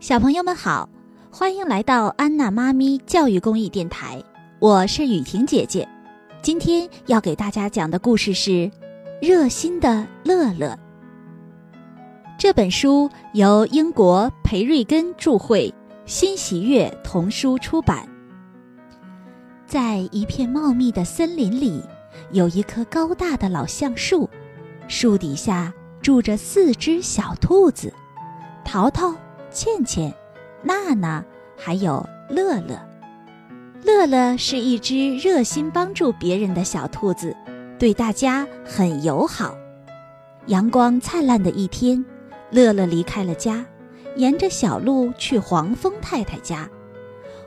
小朋友们好，欢迎来到安娜妈咪教育公益电台，我是雨婷姐姐。今天要给大家讲的故事是《热心的乐乐》。这本书由英国培瑞根著绘，新喜悦童书出版。在一片茂密的森林里，有一棵高大的老橡树，树底下住着四只小兔子，淘淘。倩倩、娜娜还有乐乐，乐乐是一只热心帮助别人的小兔子，对大家很友好。阳光灿烂的一天，乐乐离开了家，沿着小路去黄蜂太太家。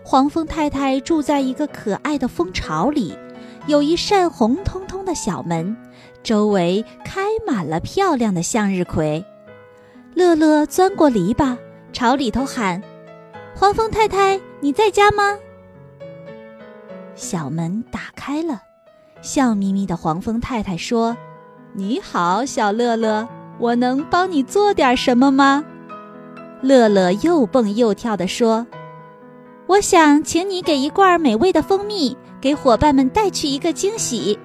黄蜂太太住在一个可爱的蜂巢里，有一扇红彤彤的小门，周围开满了漂亮的向日葵。乐乐钻过篱笆。朝里头喊：“黄蜂太太，你在家吗？”小门打开了，笑眯眯的黄蜂太太说：“你好，小乐乐，我能帮你做点什么吗？”乐乐又蹦又跳地说：“我想请你给一罐美味的蜂蜜，给伙伴们带去一个惊喜。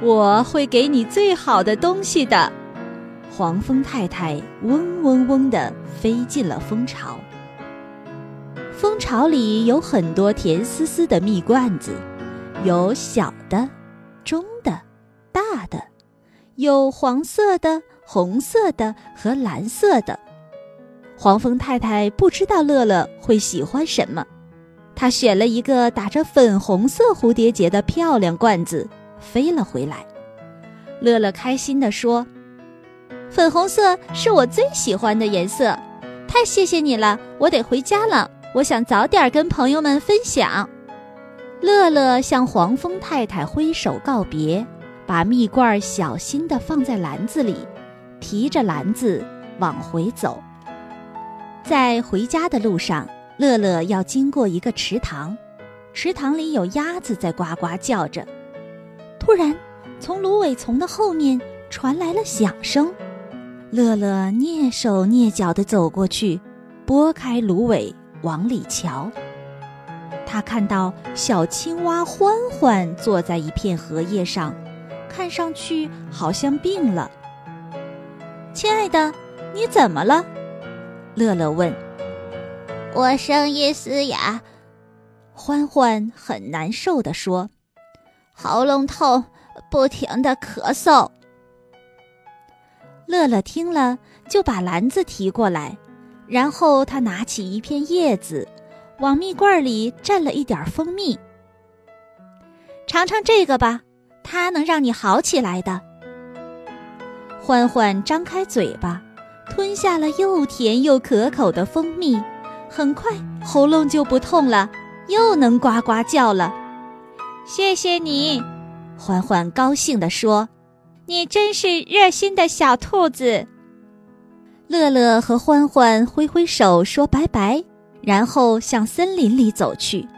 我会给你最好的东西的。”黄蜂太太嗡嗡嗡地飞进了蜂巢。蜂巢里有很多甜丝丝的蜜罐子，有小的、中的、大的，有黄色的、红色的和蓝色的。黄蜂太太不知道乐乐会喜欢什么，她选了一个打着粉红色蝴蝶结的漂亮罐子，飞了回来。乐乐开心地说。粉红色是我最喜欢的颜色，太谢谢你了！我得回家了，我想早点跟朋友们分享。乐乐向黄蜂太太挥手告别，把蜜罐小心地放在篮子里，提着篮子往回走。在回家的路上，乐乐要经过一个池塘，池塘里有鸭子在呱呱叫着。突然，从芦苇丛的后面传来了响声。乐乐蹑手蹑脚地走过去，拨开芦苇往里瞧。他看到小青蛙欢欢坐在一片荷叶上，看上去好像病了。亲爱的，你怎么了？乐乐问。我声音嘶哑，欢欢很难受地说：“喉咙痛，不停地咳嗽。”乐乐听了，就把篮子提过来，然后他拿起一片叶子，往蜜罐里蘸了一点蜂蜜。尝尝这个吧，它能让你好起来的。欢欢张开嘴巴，吞下了又甜又可口的蜂蜜，很快喉咙就不痛了，又能呱呱叫了。谢谢你，欢欢高兴地说。你真是热心的小兔子。乐乐和欢欢挥挥手说拜拜，然后向森林里走去。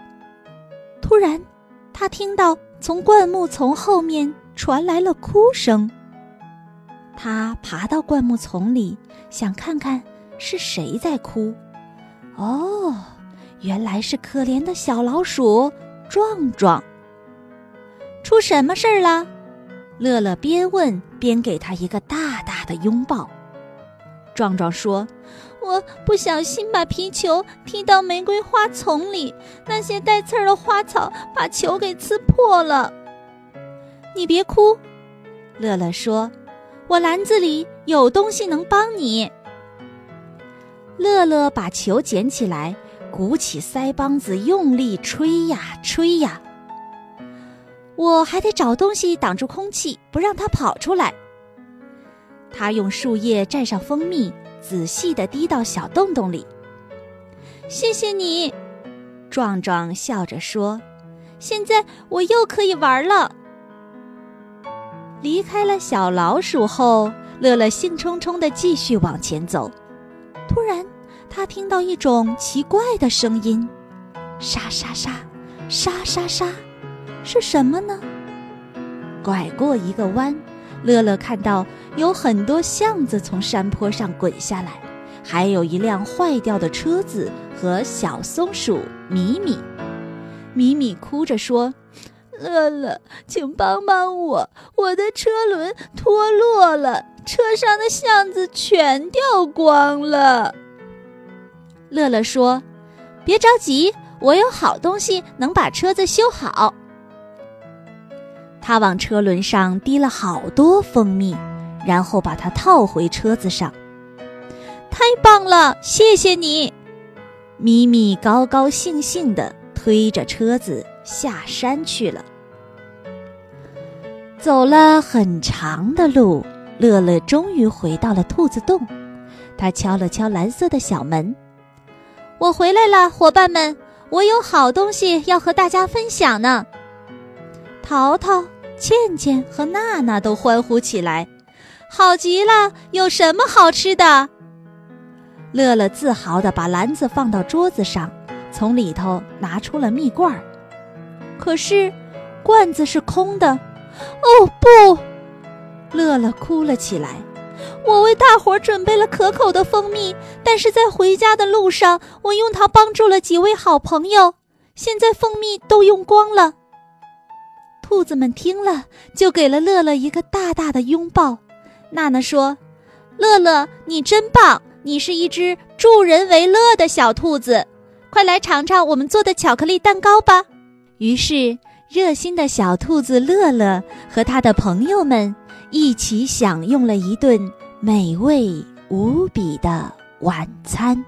突然，他听到从灌木丛后面传来了哭声。他爬到灌木丛里，想看看是谁在哭。哦，原来是可怜的小老鼠壮壮。出什么事儿了？乐乐边问边给他一个大大的拥抱。壮壮说：“我不小心把皮球踢到玫瑰花丛里，那些带刺儿的花草把球给刺破了。”你别哭，乐乐说：“我篮子里有东西能帮你。”乐乐把球捡起来，鼓起腮帮子，用力吹呀吹呀。我还得找东西挡住空气，不让它跑出来。他用树叶蘸上蜂蜜，仔细地滴到小洞洞里。谢谢你，壮壮笑着说：“现在我又可以玩了。”离开了小老鼠后，乐乐兴冲冲地继续往前走。突然，他听到一种奇怪的声音：沙沙沙，沙沙沙。是什么呢？拐过一个弯，乐乐看到有很多橡子从山坡上滚下来，还有一辆坏掉的车子和小松鼠米米。米米哭着说：“乐乐，请帮帮我，我的车轮脱落了，车上的橡子全掉光了。”乐乐说：“别着急，我有好东西能把车子修好。”他往车轮上滴了好多蜂蜜，然后把它套回车子上。太棒了，谢谢你！咪咪高高兴兴地推着车子下山去了。走了很长的路，乐乐终于回到了兔子洞。他敲了敲蓝色的小门。我回来了，伙伴们，我有好东西要和大家分享呢。淘淘、倩倩和娜娜都欢呼起来：“好极了！有什么好吃的？”乐乐自豪地把篮子放到桌子上，从里头拿出了蜜罐儿。可是，罐子是空的。哦不！乐乐哭了起来。我为大伙儿准备了可口的蜂蜜，但是在回家的路上，我用它帮助了几位好朋友。现在蜂蜜都用光了。兔子们听了，就给了乐乐一个大大的拥抱。娜娜说：“乐乐，你真棒！你是一只助人为乐的小兔子。快来尝尝我们做的巧克力蛋糕吧。”于是，热心的小兔子乐乐和他的朋友们。一起享用了一顿美味无比的晚餐。